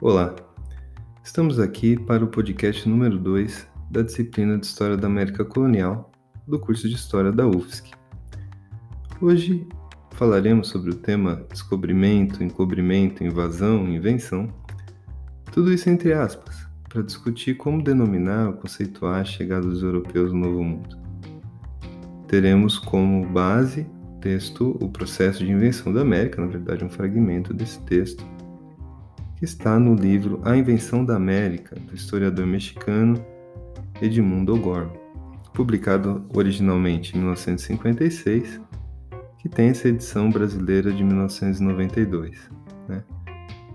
Olá, estamos aqui para o podcast número 2 da disciplina de História da América Colonial do curso de História da UFSC. Hoje falaremos sobre o tema descobrimento, encobrimento, invasão, invenção, tudo isso entre aspas, para discutir como denominar ou conceituar a chegada dos europeus no Novo Mundo. Teremos como base texto O Processo de Invenção da América, na verdade um fragmento desse texto, que está no livro A Invenção da América, do historiador mexicano Edmundo O'Gorman, publicado originalmente em 1956, que tem essa edição brasileira de 1992. Né?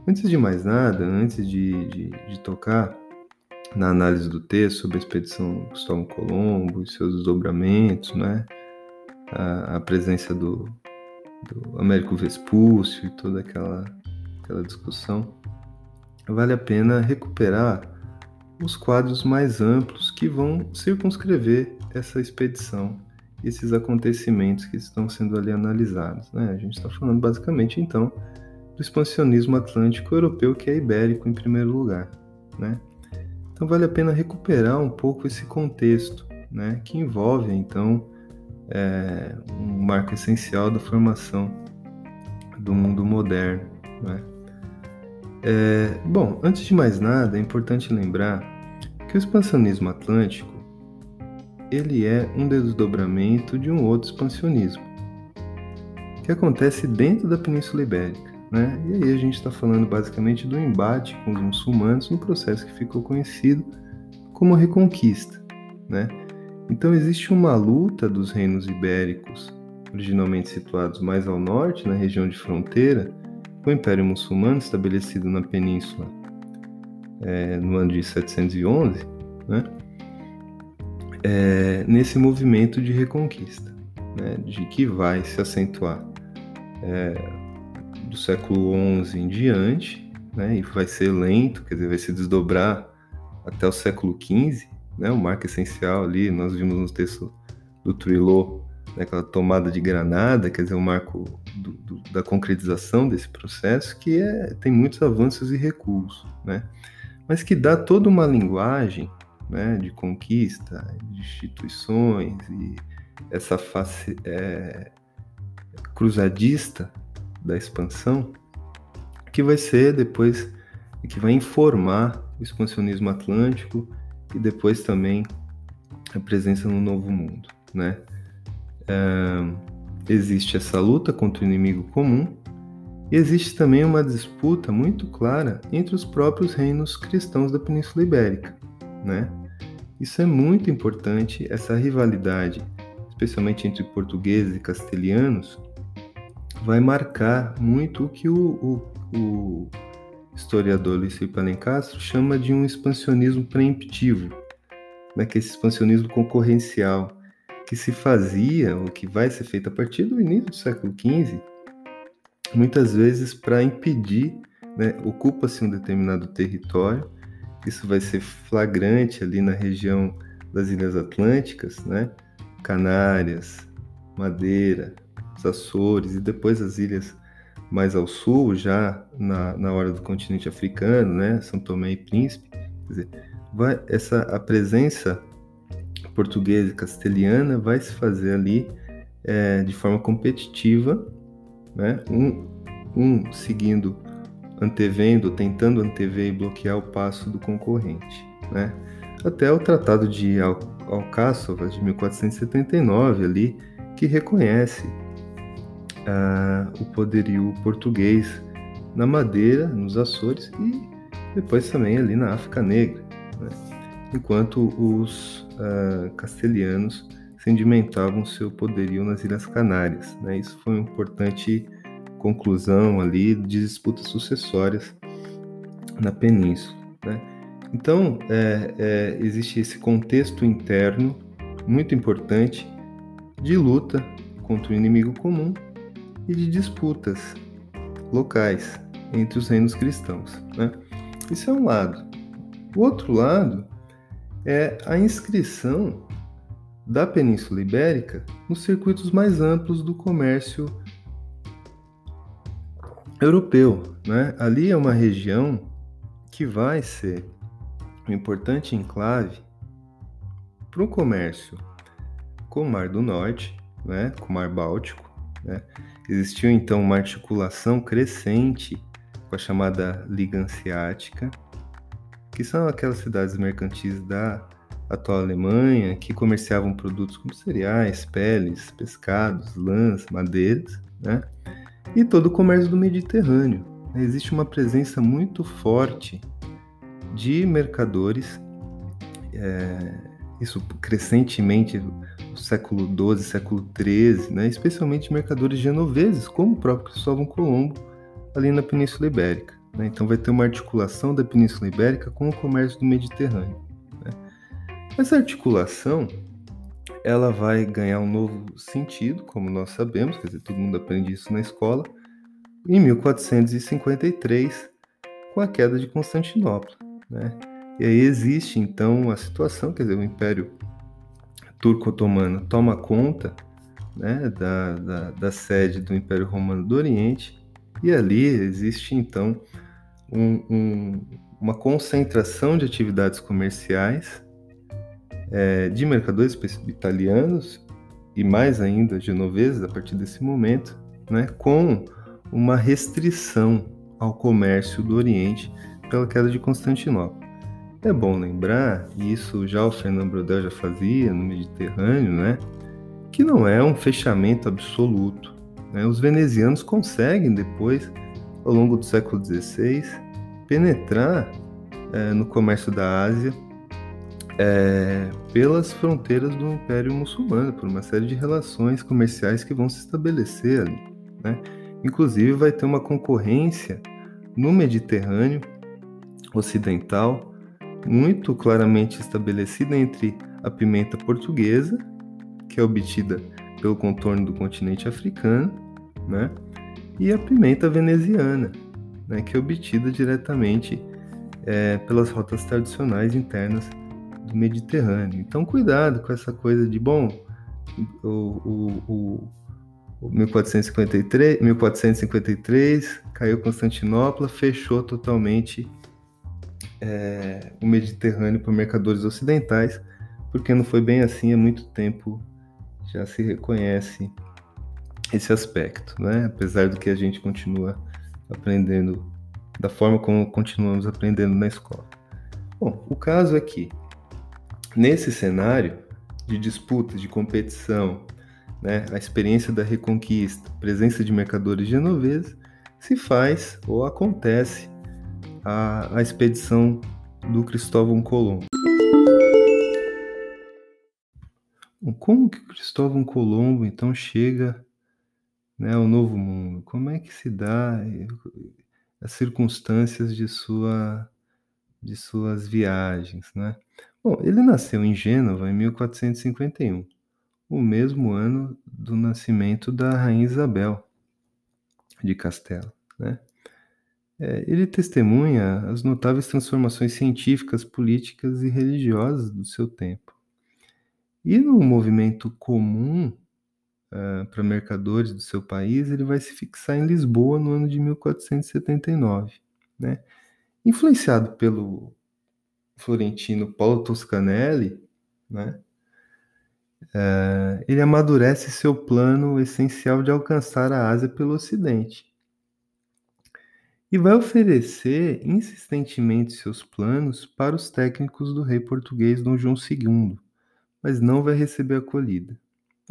Antes de mais nada, antes de, de, de, tocar na análise do texto sobre a expedição Cristóvão Colombo e seus desdobramentos, né? a, a presença do, do Américo Vespúcio e toda aquela, aquela discussão, vale a pena recuperar os quadros mais amplos que vão circunscrever essa expedição, esses acontecimentos que estão sendo ali analisados. Né? A gente está falando basicamente então do expansionismo atlântico europeu, que é ibérico em primeiro lugar. Né? Então vale a pena recuperar um pouco esse contexto, né? que envolve então é, um marco essencial da formação do mundo moderno. Né? É, bom, antes de mais nada, é importante lembrar que o expansionismo atlântico ele é um desdobramento de um outro expansionismo que acontece dentro da Península Ibérica. Né? E aí a gente está falando basicamente do embate com os muçulmanos no processo que ficou conhecido como Reconquista. Né? Então existe uma luta dos reinos ibéricos, originalmente situados mais ao norte, na região de fronteira, o Império Muçulmano, estabelecido na península é, no ano de 711, né, é, nesse movimento de reconquista, né, de que vai se acentuar é, do século XI em diante, né, e vai ser lento, quer dizer, vai se desdobrar até o século XV, né, o marco essencial ali, nós vimos no texto do Trilô, né, aquela tomada de Granada, quer dizer, o marco do, do, da concretização desse processo, que é, tem muitos avanços e recuos, né? mas que dá toda uma linguagem né, de conquista, de instituições e essa face é, cruzadista da expansão, que vai ser depois, que vai informar o expansionismo atlântico e depois também a presença no Novo Mundo, né? Existe essa luta contra o inimigo comum e existe também uma disputa muito clara entre os próprios reinos cristãos da Península Ibérica, né? Isso é muito importante, essa rivalidade, especialmente entre portugueses e castelhanos, vai marcar muito o que o, o, o historiador Luiz Felipe Alencastro chama de um expansionismo preemptivo, né? que é esse expansionismo concorrencial, que se fazia, ou que vai ser feito a partir do início do século XV, muitas vezes para impedir, né, ocupa-se um determinado território, isso vai ser flagrante ali na região das Ilhas Atlânticas, né, Canárias, Madeira, os Açores e depois as ilhas mais ao sul, já na, na hora do continente africano, né, São Tomé e Príncipe, quer dizer, vai, essa, a presença portuguesa e castelhana vai se fazer ali é, de forma competitiva, né? um, um seguindo, antevendo, tentando antever e bloquear o passo do concorrente. Né? Até o Tratado de Al Alcáçovas de 1479 ali, que reconhece ah, o poderio português na Madeira, nos Açores e depois também ali na África Negra. Né? Enquanto os uh, castelhanos sedimentavam seu poderio nas Ilhas Canárias. Né? Isso foi uma importante conclusão ali de disputas sucessórias na península. Né? Então, é, é, existe esse contexto interno muito importante de luta contra o inimigo comum e de disputas locais entre os reinos cristãos. Né? Isso é um lado. O outro lado é a inscrição da Península Ibérica nos circuitos mais amplos do comércio europeu. Né? Ali é uma região que vai ser um importante enclave para o comércio com o Mar do Norte, né, com o Mar Báltico. Né? Existiu então uma articulação crescente com a chamada Liga Hanseática, que são aquelas cidades mercantis da atual Alemanha que comerciavam produtos como cereais, peles, pescados, lãs, madeiras, né? e todo o comércio do Mediterrâneo. Existe uma presença muito forte de mercadores, é, isso crescentemente no século XII, século XIII, né? especialmente mercadores genoveses, como o próprio Cristóvão Colombo, ali na Península Ibérica. Né? Então vai ter uma articulação da Península Ibérica com o comércio do Mediterrâneo. Né? Essa articulação ela vai ganhar um novo sentido, como nós sabemos, quer dizer, todo mundo aprende isso na escola, em 1453, com a queda de Constantinopla. Né? E aí existe então a situação, quer dizer, o Império Turco-Otomano toma conta né, da, da, da, sede do Império Romano do Oriente, e ali existe então um, um, uma concentração de atividades comerciais é, de mercadores italianos e mais ainda genoveses a partir desse momento, né, com uma restrição ao comércio do Oriente pela queda de Constantinopla. É bom lembrar, e isso já o Fernando Brodel já fazia no Mediterrâneo, né, que não é um fechamento absoluto. Né? Os venezianos conseguem depois, ao longo do século XVI, penetrar é, no comércio da Ásia é, pelas fronteiras do Império Muçulmano, por uma série de relações comerciais que vão se estabelecer ali. Né? Inclusive, vai ter uma concorrência no Mediterrâneo Ocidental muito claramente estabelecida entre a pimenta portuguesa, que é obtida pelo contorno do continente africano, né? E a pimenta veneziana, né? que é obtida diretamente é, pelas rotas tradicionais internas do Mediterrâneo. Então, cuidado com essa coisa de, bom, o, o, o 1453, 1453 caiu Constantinopla, fechou totalmente é, o Mediterrâneo para mercadores ocidentais, porque não foi bem assim há muito tempo já se reconhece esse aspecto, né? apesar do que a gente continua aprendendo da forma como continuamos aprendendo na escola. Bom, o caso é que Nesse cenário de disputa, de competição, né, a experiência da reconquista, presença de mercadores genoveses, se faz ou acontece a, a expedição do Cristóvão Colombo. Como que Cristóvão Colombo então chega né, ao Novo Mundo? Como é que se dá eh, as circunstâncias de sua de suas viagens, né? Bom, ele nasceu em Gênova em 1451, o mesmo ano do nascimento da rainha Isabel de Castela, né? É, ele testemunha as notáveis transformações científicas, políticas e religiosas do seu tempo. E no movimento comum uh, para mercadores do seu país, ele vai se fixar em Lisboa no ano de 1479, né? Influenciado pelo florentino Paulo Toscanelli, né? É, ele amadurece seu plano essencial de alcançar a Ásia pelo Ocidente e vai oferecer insistentemente seus planos para os técnicos do rei português Dom João II, mas não vai receber acolhida,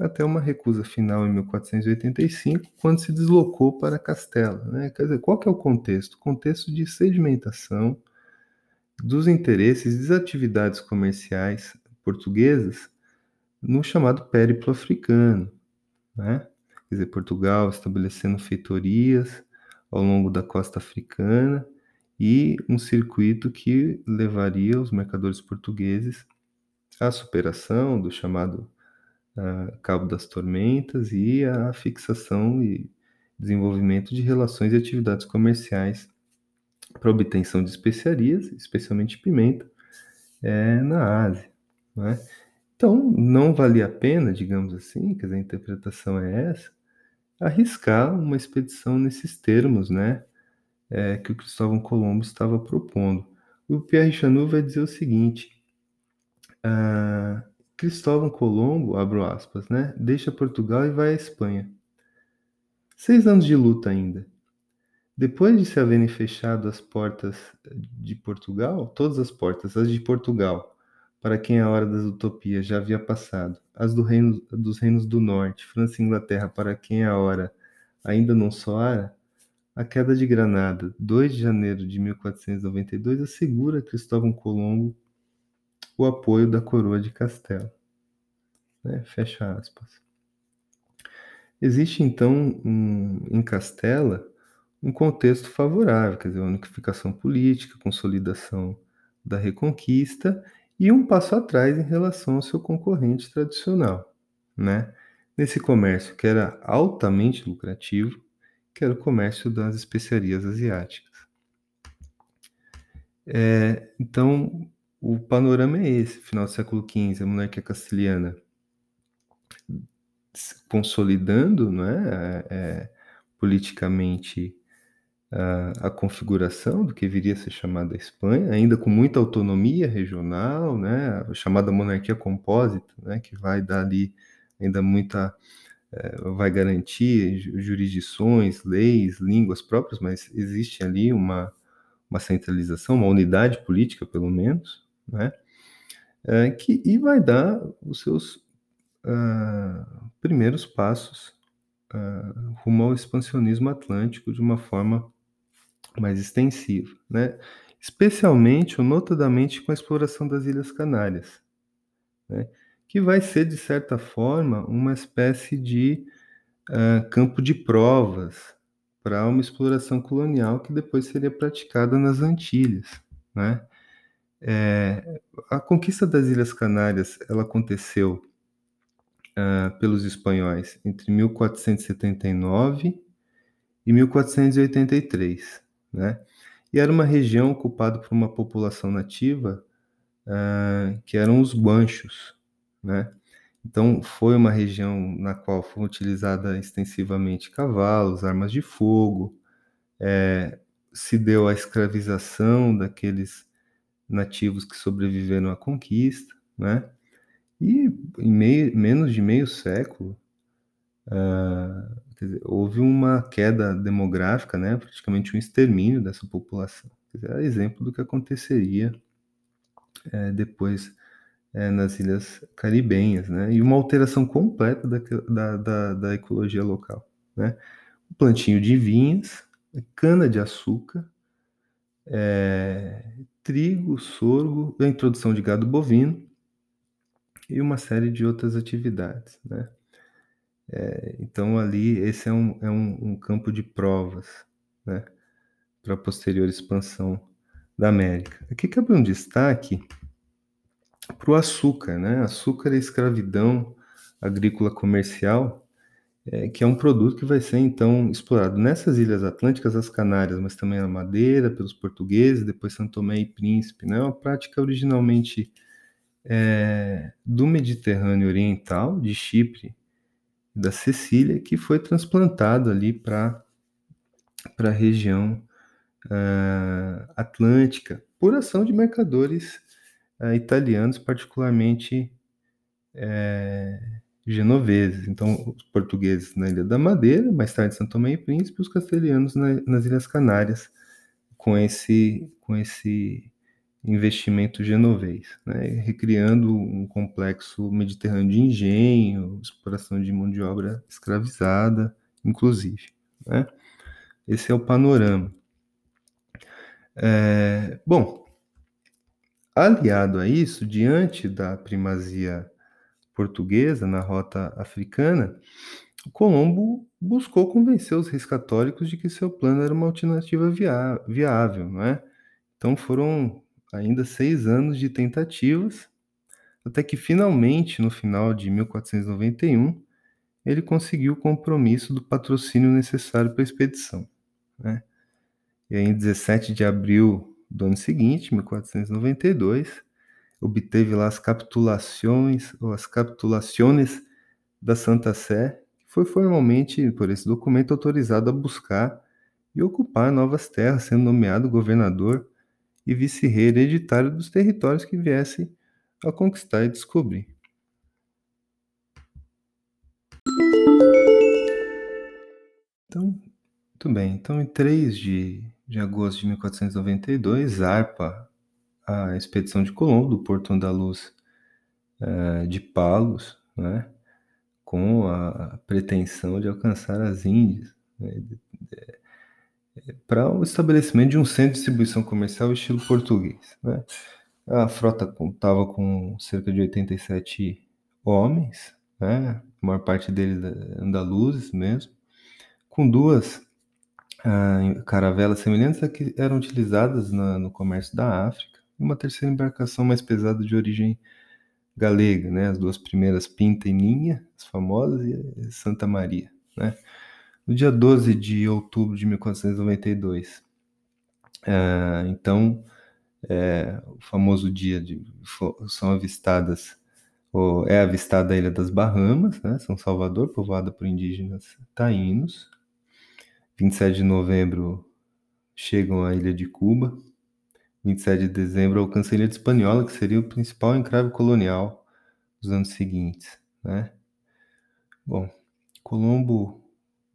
até uma recusa final em 1485, quando se deslocou para Castela. Né? Quer dizer, qual que é o contexto? Contexto de sedimentação dos interesses das atividades comerciais portuguesas no chamado périplo africano, né? Quer dizer, Portugal estabelecendo feitorias ao longo da costa africana e um circuito que levaria os mercadores portugueses à superação do chamado uh, Cabo das Tormentas e à fixação e desenvolvimento de relações e atividades comerciais para obtenção de especiarias, especialmente pimenta, é, na Ásia. Né? Então, não valia a pena, digamos assim, dizer, a interpretação é essa, arriscar uma expedição nesses termos, né, é, que o Cristóvão Colombo estava propondo. o Pierre Chanu vai dizer o seguinte: ah, Cristóvão Colombo, abro aspas, né, deixa Portugal e vai à Espanha. Seis anos de luta ainda. Depois de se haverem fechado as portas de Portugal, todas as portas, as de Portugal, para quem a hora das utopias já havia passado, as do reino, dos reinos do norte, França e Inglaterra, para quem a hora ainda não soara, a queda de Granada, 2 de janeiro de 1492, assegura Cristóvão Colombo o apoio da coroa de Castelo. Né? Fecha aspas. Existe então um, em Castela um contexto favorável, quer dizer, unificação política, consolidação da reconquista e um passo atrás em relação ao seu concorrente tradicional, né? Nesse comércio que era altamente lucrativo, que era o comércio das especiarias asiáticas. É, então, o panorama é esse, final do século XV, a monarquia castelhana consolidando não é, é politicamente a, a, configuração do que viria a ser chamada Espanha, ainda com muita autonomia regional, né, a chamada monarquia compósita, né, que vai dar ali ainda muita, é, vai garantir jurisdições, leis, línguas próprias, mas existe ali uma, uma centralização, uma unidade política, pelo menos, né, é, que, e vai dar os seus uh, primeiros passos uh, rumo ao expansionismo atlântico de uma forma mais extensiva, né? especialmente ou notadamente com a exploração das Ilhas Canárias, né? que vai ser, de certa forma, uma espécie de uh, campo de provas para uma exploração colonial que depois seria praticada nas Antilhas. Né? É, a conquista das Ilhas Canárias ela aconteceu uh, pelos espanhóis entre 1479 e 1483 né? E era uma região ocupada por uma população nativa uh, que eram os guanchos, né? Então foi uma região na qual foi utilizada extensivamente cavalos, armas de fogo, é, se deu a escravização daqueles nativos que sobreviveram à conquista, né? E em meio, menos de meio século, uh, dizer, houve uma queda demográfica, né, praticamente um extermínio dessa população. Dizer, é exemplo do que aconteceria é, depois é, nas ilhas caribenhas, né, e uma alteração completa da, da, da, da ecologia local. Né? O de vinhas, cana-de-açúcar, é, trigo, sorgo, a introdução de gado bovino e uma série de outras atividades. Né? É, então, ali, esse é um, é um, um campo de provas né, para a posterior expansão da América. Aqui cabe um destaque para o açúcar, né? Açúcar é escravidão agrícola comercial, é, que é um produto que vai ser então explorado nessas ilhas atlânticas, as Canárias, mas também na Madeira, pelos portugueses, depois São Tomé e Príncipe, né? Uma prática originalmente é, do Mediterrâneo Oriental, de Chipre da Sicília, que foi transplantado ali para a região uh, atlântica, por ação de mercadores uh, italianos, particularmente uh, genoveses. Então, os portugueses na Ilha da Madeira, mais tarde São Tomé e Príncipe, os castelhanos na, nas Ilhas Canárias, com esse, com esse investimento genovês, né? recriando um complexo mediterrâneo de engenho, exploração de mão de obra escravizada, inclusive. Né? Esse é o panorama. É, bom, aliado a isso, diante da primazia portuguesa na rota africana, Colombo buscou convencer os reis católicos de que seu plano era uma alternativa viável, não é? Então foram ainda seis anos de tentativas, até que finalmente, no final de 1491, ele conseguiu o compromisso do patrocínio necessário para a expedição. Né? E aí, em 17 de abril do ano seguinte, 1492, obteve lá as capitulações, ou as capitulações da Santa Sé, foi formalmente, por esse documento, autorizado a buscar e ocupar novas terras, sendo nomeado governador e vice-rei hereditário dos territórios que viesse a conquistar e descobrir. Então, muito bem. Então, em 3 de, de agosto de 1492, zarpa a expedição de Colombo do Porto Andaluz uh, de Palos, né, com a pretensão de alcançar as Índias, né, para o estabelecimento de um centro de distribuição comercial estilo português. Né. A frota contava com cerca de 87 homens, né, a maior parte deles andaluzes mesmo, com duas uh, caravelas semelhantes a que eram utilizadas na, no comércio da África, uma terceira embarcação mais pesada de origem galega, né? As duas primeiras Pinta e Ninha, as famosas, e Santa Maria, né? No dia 12 de outubro de 1492, uh, ah, então, é, o famoso dia de são avistadas ou é avistada a ilha das Bahamas, né, São Salvador, povoada por indígenas taínos. 27 de novembro chegam à ilha de Cuba. 27 de dezembro alcançam a ilha de Hispaniola, que seria o principal encrave colonial dos anos seguintes, né? Bom, Colombo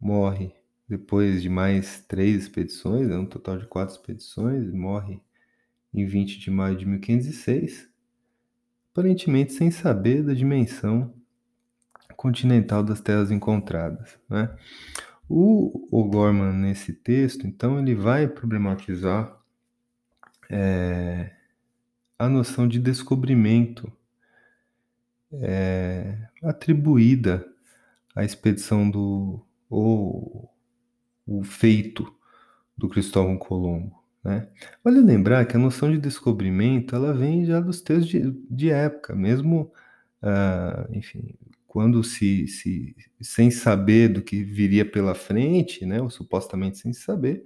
morre depois de mais três expedições, é um total de quatro expedições, morre em 20 de maio de 1506, aparentemente sem saber da dimensão continental das terras encontradas, né? O O'Gorman, nesse texto, então, ele vai problematizar é, a noção de descobrimento é, atribuída à expedição do ou o feito do Cristóvão Colombo. Né? Vale lembrar que a noção de descobrimento ela vem já dos textos de, de época, mesmo, uh, enfim, quando se, se, sem saber do que viria pela frente, né, ou supostamente sem saber,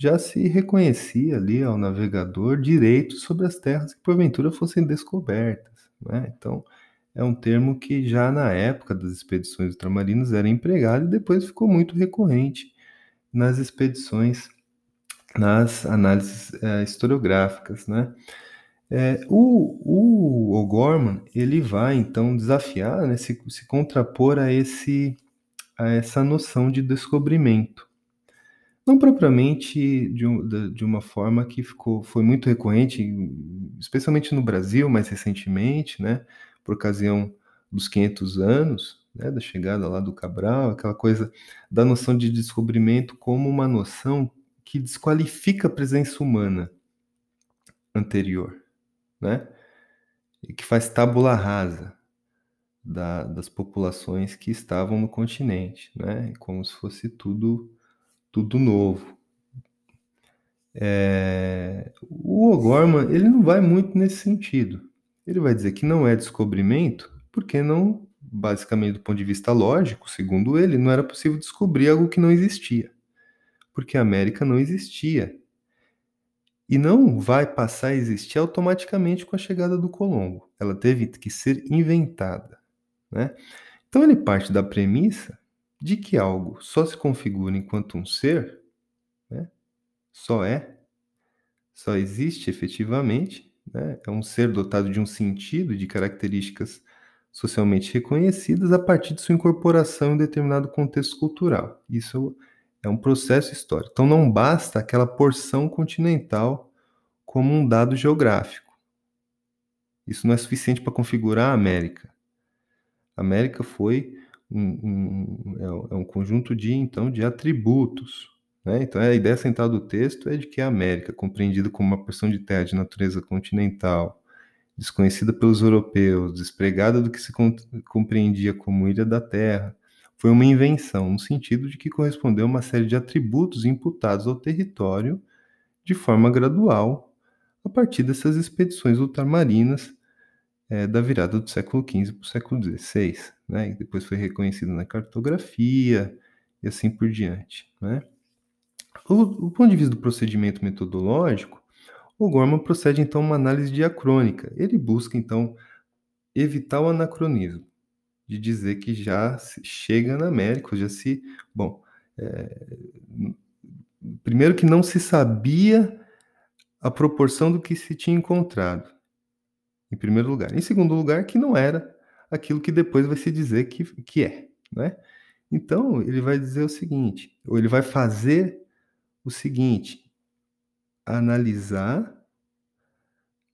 já se reconhecia ali ao navegador direitos sobre as terras que porventura fossem descobertas. Né? Então, é um termo que já na época das expedições ultramarinas era empregado e depois ficou muito recorrente nas expedições, nas análises é, historiográficas. Né? É, o, o O'Gorman ele vai então desafiar, né, se, se contrapor a, esse, a essa noção de descobrimento. Não propriamente de, de uma forma que ficou, foi muito recorrente, especialmente no Brasil mais recentemente, né, por ocasião dos 500 anos né, da chegada lá do Cabral, aquela coisa da noção de descobrimento como uma noção que desqualifica a presença humana anterior né? E que faz tábula rasa da, das populações que estavam no continente, né? Como se fosse tudo, tudo novo. É, o O'Gorman ele não vai muito nesse sentido. Ele vai dizer que não é descobrimento, porque não, basicamente do ponto de vista lógico, segundo ele, não era possível descobrir algo que não existia, porque a América não existia e não vai passar a existir automaticamente com a chegada do Colombo. Ela teve que ser inventada. Né? Então ele parte da premissa de que algo só se configura enquanto um ser, né? só é, só existe efetivamente, né? é um ser dotado de um sentido, de características socialmente reconhecidas a partir de sua incorporação em determinado contexto cultural. Isso é um processo histórico. Então não basta aquela porção continental como um dado geográfico. Isso não é suficiente para configurar a América. A América foi um, um, é um conjunto de então de atributos. Né? Então a ideia central do texto é de que a América, compreendida como uma porção de terra de natureza continental, desconhecida pelos europeus, despregada do que se compreendia como ilha da Terra, foi uma invenção, no sentido de que correspondeu a uma série de atributos imputados ao território de forma gradual, a partir dessas expedições ultramarinas é, da virada do século XV para o século XVI, né? E depois foi reconhecido na cartografia e assim por diante, né? O, ponto de vista do procedimento metodológico, o Gorman procede então a uma análise diacrônica. Ele busca então evitar o anacronismo de dizer que já chega na América, já se. Bom, é, primeiro que não se sabia a proporção do que se tinha encontrado, em primeiro lugar. Em segundo lugar, que não era aquilo que depois vai se dizer que, que é, né? Então, ele vai dizer o seguinte, ou ele vai fazer o seguinte, analisar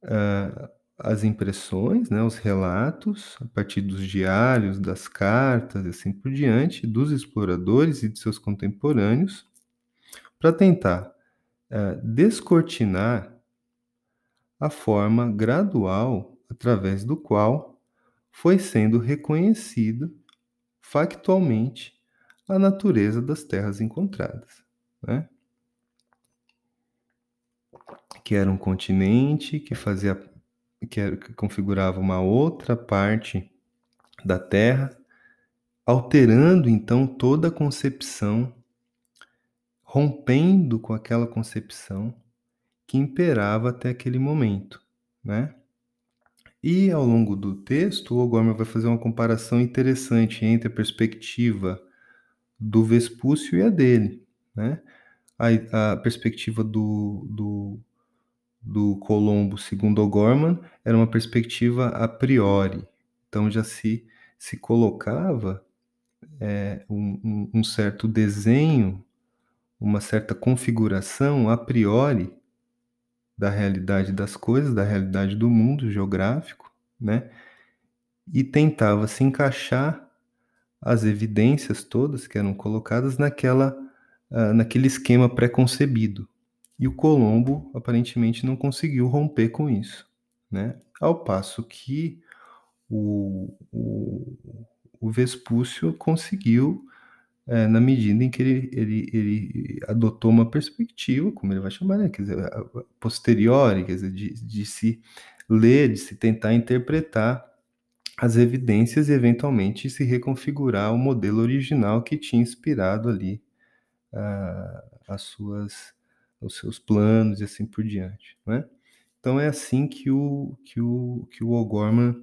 uh, as impressões, né, os relatos, a partir dos diários, das cartas e assim por diante, dos exploradores e de seus contemporâneos, para tentar uh, descortinar a forma gradual através do qual foi sendo reconhecido factualmente a natureza das terras encontradas. Né? Que era um continente que fazia que, era, que configurava uma outra parte da Terra, alterando então toda a concepção, rompendo com aquela concepção que imperava até aquele momento, né? E ao longo do texto, o O'Gorman vai fazer uma comparação interessante entre a perspectiva do Vespúcio e a dele, né? A, a perspectiva do, do, do Colombo, segundo O'Gorman, era uma perspectiva a priori. Então já se, se colocava é, um, um, certo desenho, uma certa configuração a priori da realidade das coisas, da realidade do mundo geográfico, né? E tentava se encaixar as evidências todas que eram colocadas naquela, uh, naquele esquema pré-concebido. E o Colombo aparentemente não conseguiu romper com isso, né? Ao passo que o, o, o Vespúcio conseguiu, é, na medida em que ele, ele, ele adotou uma perspectiva, como ele vai chamar, né? quer dizer, posteriori, quer dizer, de, de se ler, de se tentar interpretar as evidências e eventualmente se reconfigurar o modelo original que tinha inspirado ali uh, as suas os seus planos e assim por diante, né? Então é assim que o que o que o O'Gorman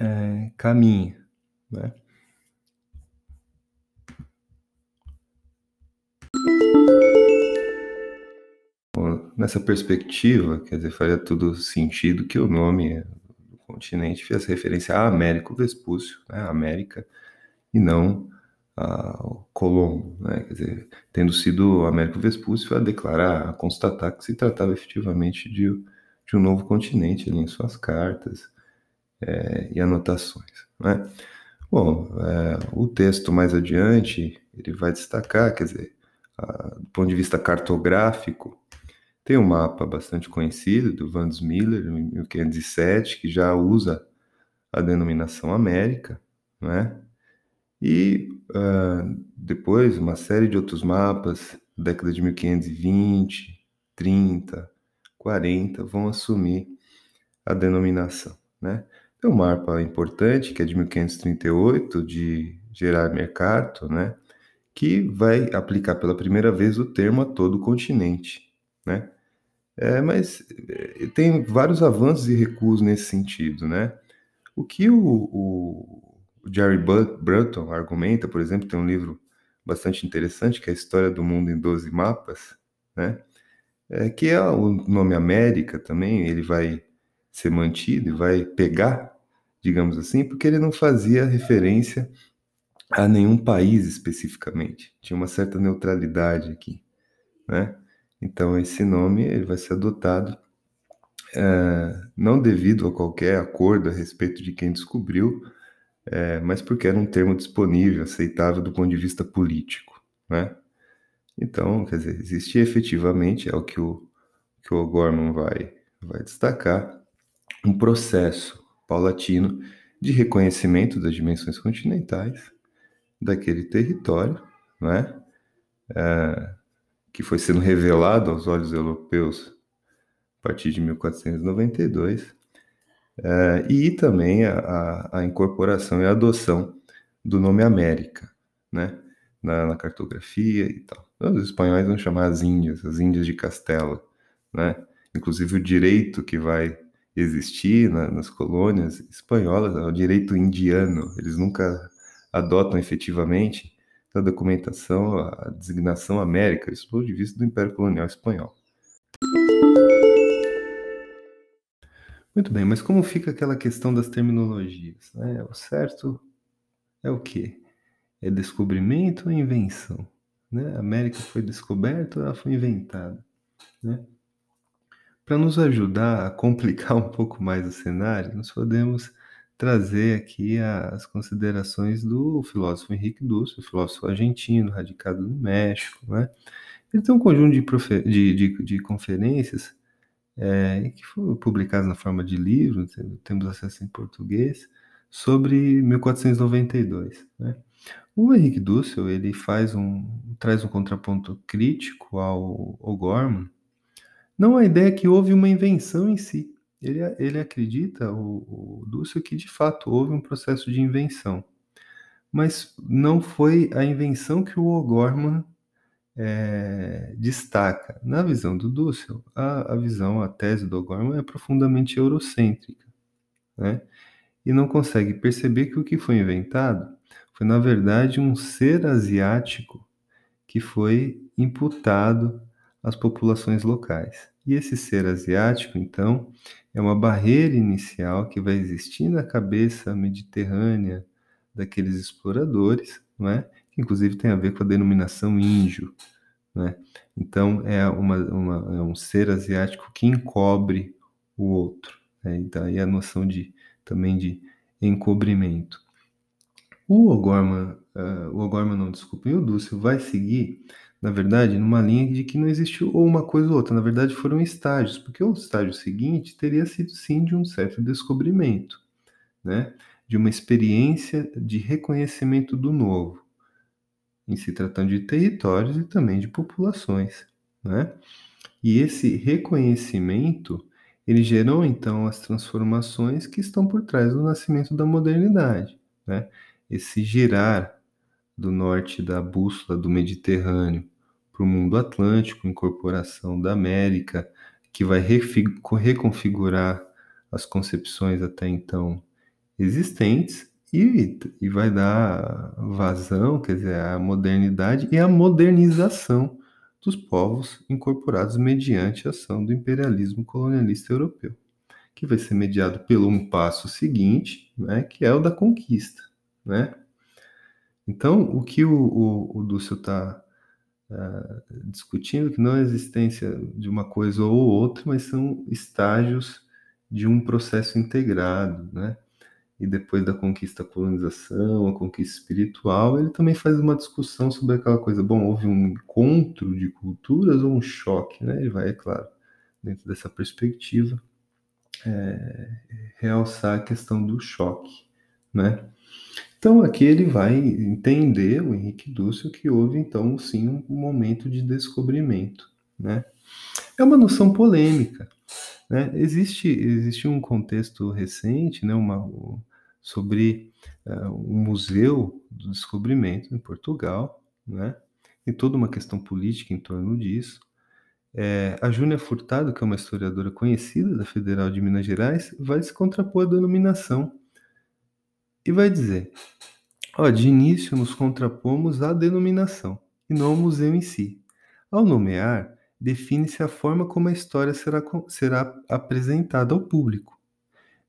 é, caminha, né? Nessa perspectiva, quer dizer, faria todo sentido que o nome do continente fizesse referência a Américo Vespúcio, né? América, e não ao Colombo, né? quer dizer, tendo sido Américo Vespúcio a declarar, a constatar que se tratava efetivamente de, de um novo continente ali em suas cartas é, e anotações. Né? Bom, é, o texto mais adiante ele vai destacar, quer dizer, a, do ponto de vista cartográfico, tem um mapa bastante conhecido do Van Miller, em 1507, que já usa a denominação América, né? E uh, depois uma série de outros mapas, década de 1520, 30, 40, vão assumir a denominação. Né? Tem um mapa importante, que é de 1538, de Gerard Mercator, né? que vai aplicar pela primeira vez o termo a todo o continente. Né? É, mas eh, tem vários avanços e recuos nesse sentido. Né? O que o, o o Jerry Brunton argumenta, por exemplo, tem um livro bastante interessante que é a História do Mundo em 12 Mapas, né? É, que é o nome América também, ele vai ser mantido e vai pegar, digamos assim, porque ele não fazia referência a nenhum país especificamente. Tinha uma certa neutralidade aqui, né? Então esse nome ele vai ser adotado é, não devido a qualquer acordo a respeito de quem descobriu, é, mas porque era um termo disponível, aceitável do ponto de vista político, né? Então, quer dizer, existia efetivamente, é o que o, que o Gorman vai, vai destacar, um processo paulatino de reconhecimento das dimensões continentais daquele território, né? É, que foi sendo revelado aos olhos europeus a partir de 1492, Uh, e também a, a, incorporação e a adoção do nome América, né? Na, na, cartografia e tal. Os espanhóis vão chamar as Índias, as Índias de Castela, né? Inclusive o direito que vai existir na, nas colônias espanholas é o direito indiano. Eles nunca adotam efetivamente na documentação a designação América, isso ponto de vista do Império Colonial Espanhol. Muito bem, mas como fica aquela questão das terminologias? Né? O certo é o quê? É descobrimento ou invenção? Né? A América foi descoberta ou ela foi inventada? Né? Para nos ajudar a complicar um pouco mais o cenário, nós podemos trazer aqui as considerações do filósofo Henrique Dussel, filósofo argentino, radicado no México. Né? Ele tem um conjunto de, de, de, de conferências é, que foram publicadas na forma de livro, temos acesso em português, sobre 1492. Né? O Henrique Dussel ele faz um, traz um contraponto crítico ao, ao Gorman, não a ideia que houve uma invenção em si. Ele, ele acredita, o, o Dussel, que de fato houve um processo de invenção. Mas não foi a invenção que o O'Gorman é, destaca. Na visão do Dussel, a, a visão, a tese do O'Gorman é profundamente eurocêntrica. Né? E não consegue perceber que o que foi inventado foi, na verdade, um ser asiático que foi imputado às populações locais. E esse ser asiático, então, é uma barreira inicial que vai existir na cabeça mediterrânea daqueles exploradores, não é? que inclusive tem a ver com a denominação índio. Né? Então, é, uma, uma, é um ser asiático que encobre o outro. Né? E daí a noção de, também de encobrimento. O O'Gorman, uh, o O'Gorman não, desculpem, o Dúcio vai seguir, na verdade, numa linha de que não existiu ou uma coisa ou outra, na verdade foram estágios, porque o estágio seguinte teria sido sim de um certo descobrimento, né? de uma experiência de reconhecimento do novo, em se tratando de territórios e também de populações. Né? E esse reconhecimento, ele gerou então as transformações que estão por trás do nascimento da modernidade. Né? esse girar do norte da bússola do Mediterrâneo para o mundo atlântico, incorporação da América, que vai reconfigurar as concepções até então existentes e, e vai dar vazão, quer dizer, à modernidade e à modernização dos povos incorporados mediante a ação do imperialismo colonialista europeu, que vai ser mediado pelo um passo seguinte, né, que é o da conquista né? Então, o que o, o, o Dúcio está uh, ah, discutindo que não é a existência de uma coisa ou outra, mas são estágios de um processo integrado, né? E depois da conquista a colonização, a conquista espiritual, ele também faz uma discussão sobre aquela coisa, bom, houve um encontro de culturas ou um choque, né? Ele vai, é claro, dentro dessa perspectiva, é, realçar a questão do choque, né? Então aqui ele vai entender, o Henrique Dúcio, que houve então sim um momento de descobrimento. Né? É uma noção polêmica. Né? Existe, existe um contexto recente né, uma, sobre uh, um museu do descobrimento em Portugal, né? e toda uma questão política em torno disso. É, a Júnia Furtado, que é uma historiadora conhecida da Federal de Minas Gerais, vai se contrapor à denominação e vai dizer: de início nos contrapomos à denominação e não ao museu em si. Ao nomear, define-se a forma como a história será, será apresentada ao público.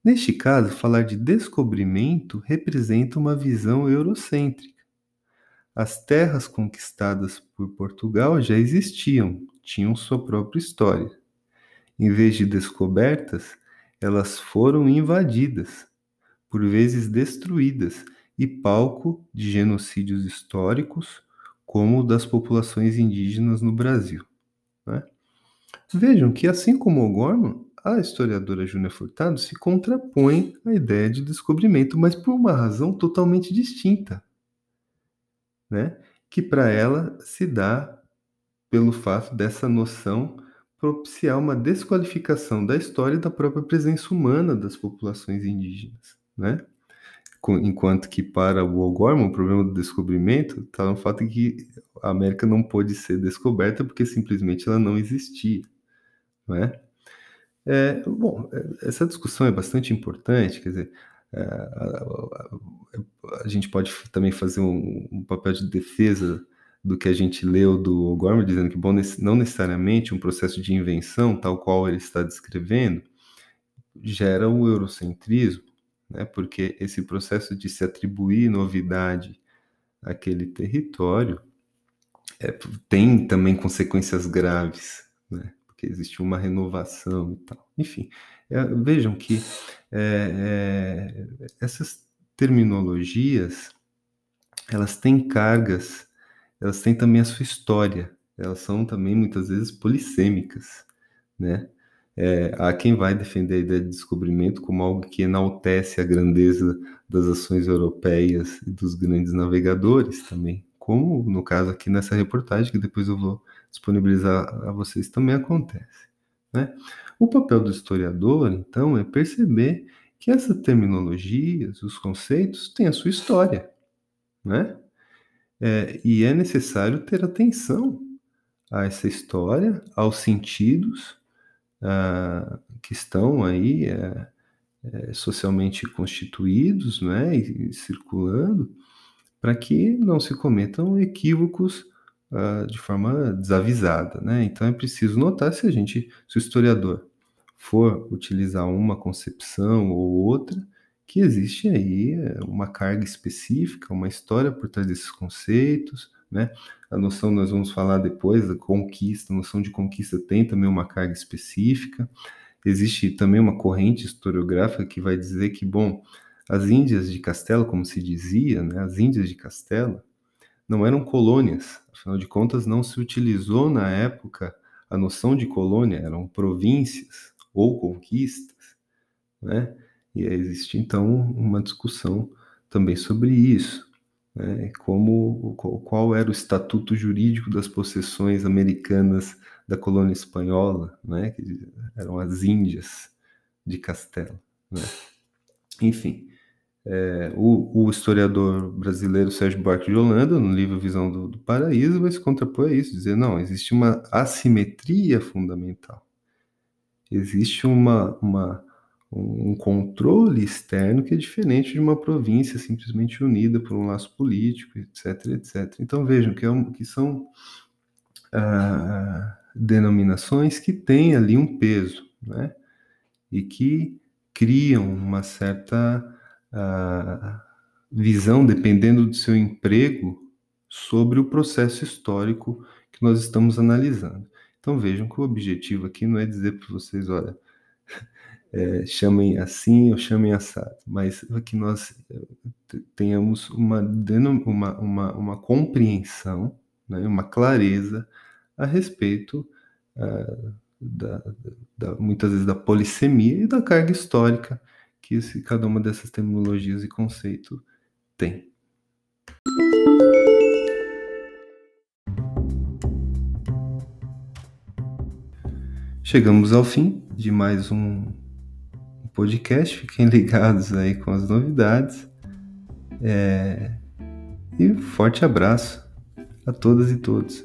Neste caso, falar de descobrimento representa uma visão eurocêntrica. As terras conquistadas por Portugal já existiam, tinham sua própria história. Em vez de descobertas, elas foram invadidas, por vezes destruídas e palco de genocídios históricos, como o das populações indígenas no Brasil. Né? Vejam que, assim como o Gorman, a historiadora Júlia Furtado se contrapõe à ideia de descobrimento, mas por uma razão totalmente distinta, né? que para ela se dá pelo fato dessa noção propiciar uma desqualificação da história e da própria presença humana das populações indígenas né? Enquanto que para o O'Gorman, o problema do descobrimento está no fato de que a América não pôde ser descoberta porque simplesmente ela não existia, né? É, bom, é, essa discussão é bastante importante, quer dizer, é, a, a, a, gente pode também fazer um, um, papel de defesa do que a gente leu do O'Gorman, dizendo que, bom, não necessariamente um processo de invenção, tal qual ele está descrevendo, gera o eurocentrismo, né? porque esse processo de se atribuir novidade àquele território é, tem também consequências graves, né? porque existe uma renovação e tal. Enfim, é, vejam que é, é essas terminologias elas têm cargas, elas têm também a sua história, elas são também muitas vezes polissêmicas, né? É, há quem vai defender a ideia de descobrimento como algo que enaltece a grandeza das ações europeias e dos grandes navegadores também, como no caso aqui nessa reportagem, que depois eu vou disponibilizar a vocês, também acontece. Né? O papel do historiador, então, é perceber que essas terminologias, os conceitos, têm a sua história. Né? É, e é necessário ter atenção a essa história, aos sentidos que estão aí é, é, socialmente constituídos né, e, circulando, para que não se cometam equívocos uh, de forma desavisada. Né? Então é preciso notar se a gente, se o historiador for utilizar uma concepção ou outra, que existe aí é, uma carga específica, uma história por trás desses conceitos, né? A noção, nós vamos falar depois, da conquista, a noção de conquista tem também uma carga específica. Existe também uma corrente historiográfica que vai dizer que, bom, as Índias de Castelo, como se dizia, né, as Índias de Castelo, não eram colônias, afinal de contas, não se utilizou na época a noção de colônia, eram províncias ou conquistas, né? E existe então uma discussão também sobre isso né, como qual era o estatuto jurídico das possessões americanas da colônia espanhola, né, que eram as Índias de Castelo. Né. Enfim, é, o, o, historiador brasileiro Sérgio Buarque de Holanda, no livro Visão do, do Paraíso, vai se contrapor a isso, dizer, não, existe uma assimetria fundamental. Existe uma, uma um controle externo que é diferente de uma província simplesmente unida por um laço político, etc, etc. Então vejam que, é um, que são ah, denominações que têm ali um peso, né? E que criam uma certa ah, visão, dependendo do seu emprego, sobre o processo histórico que nós estamos analisando. Então vejam que o objetivo aqui não é dizer para vocês, olha, é, chamem assim ou chamem assado, mas que nós é, tenhamos uma, uma, uma, uma compreensão, né, uma clareza a respeito uh, da, da, muitas vezes da polissemia e da carga histórica que esse, cada uma dessas terminologias e conceitos tem. Chegamos ao fim de mais um podcast. Fiquem ligados aí com as novidades. É... E forte abraço a todas e todos.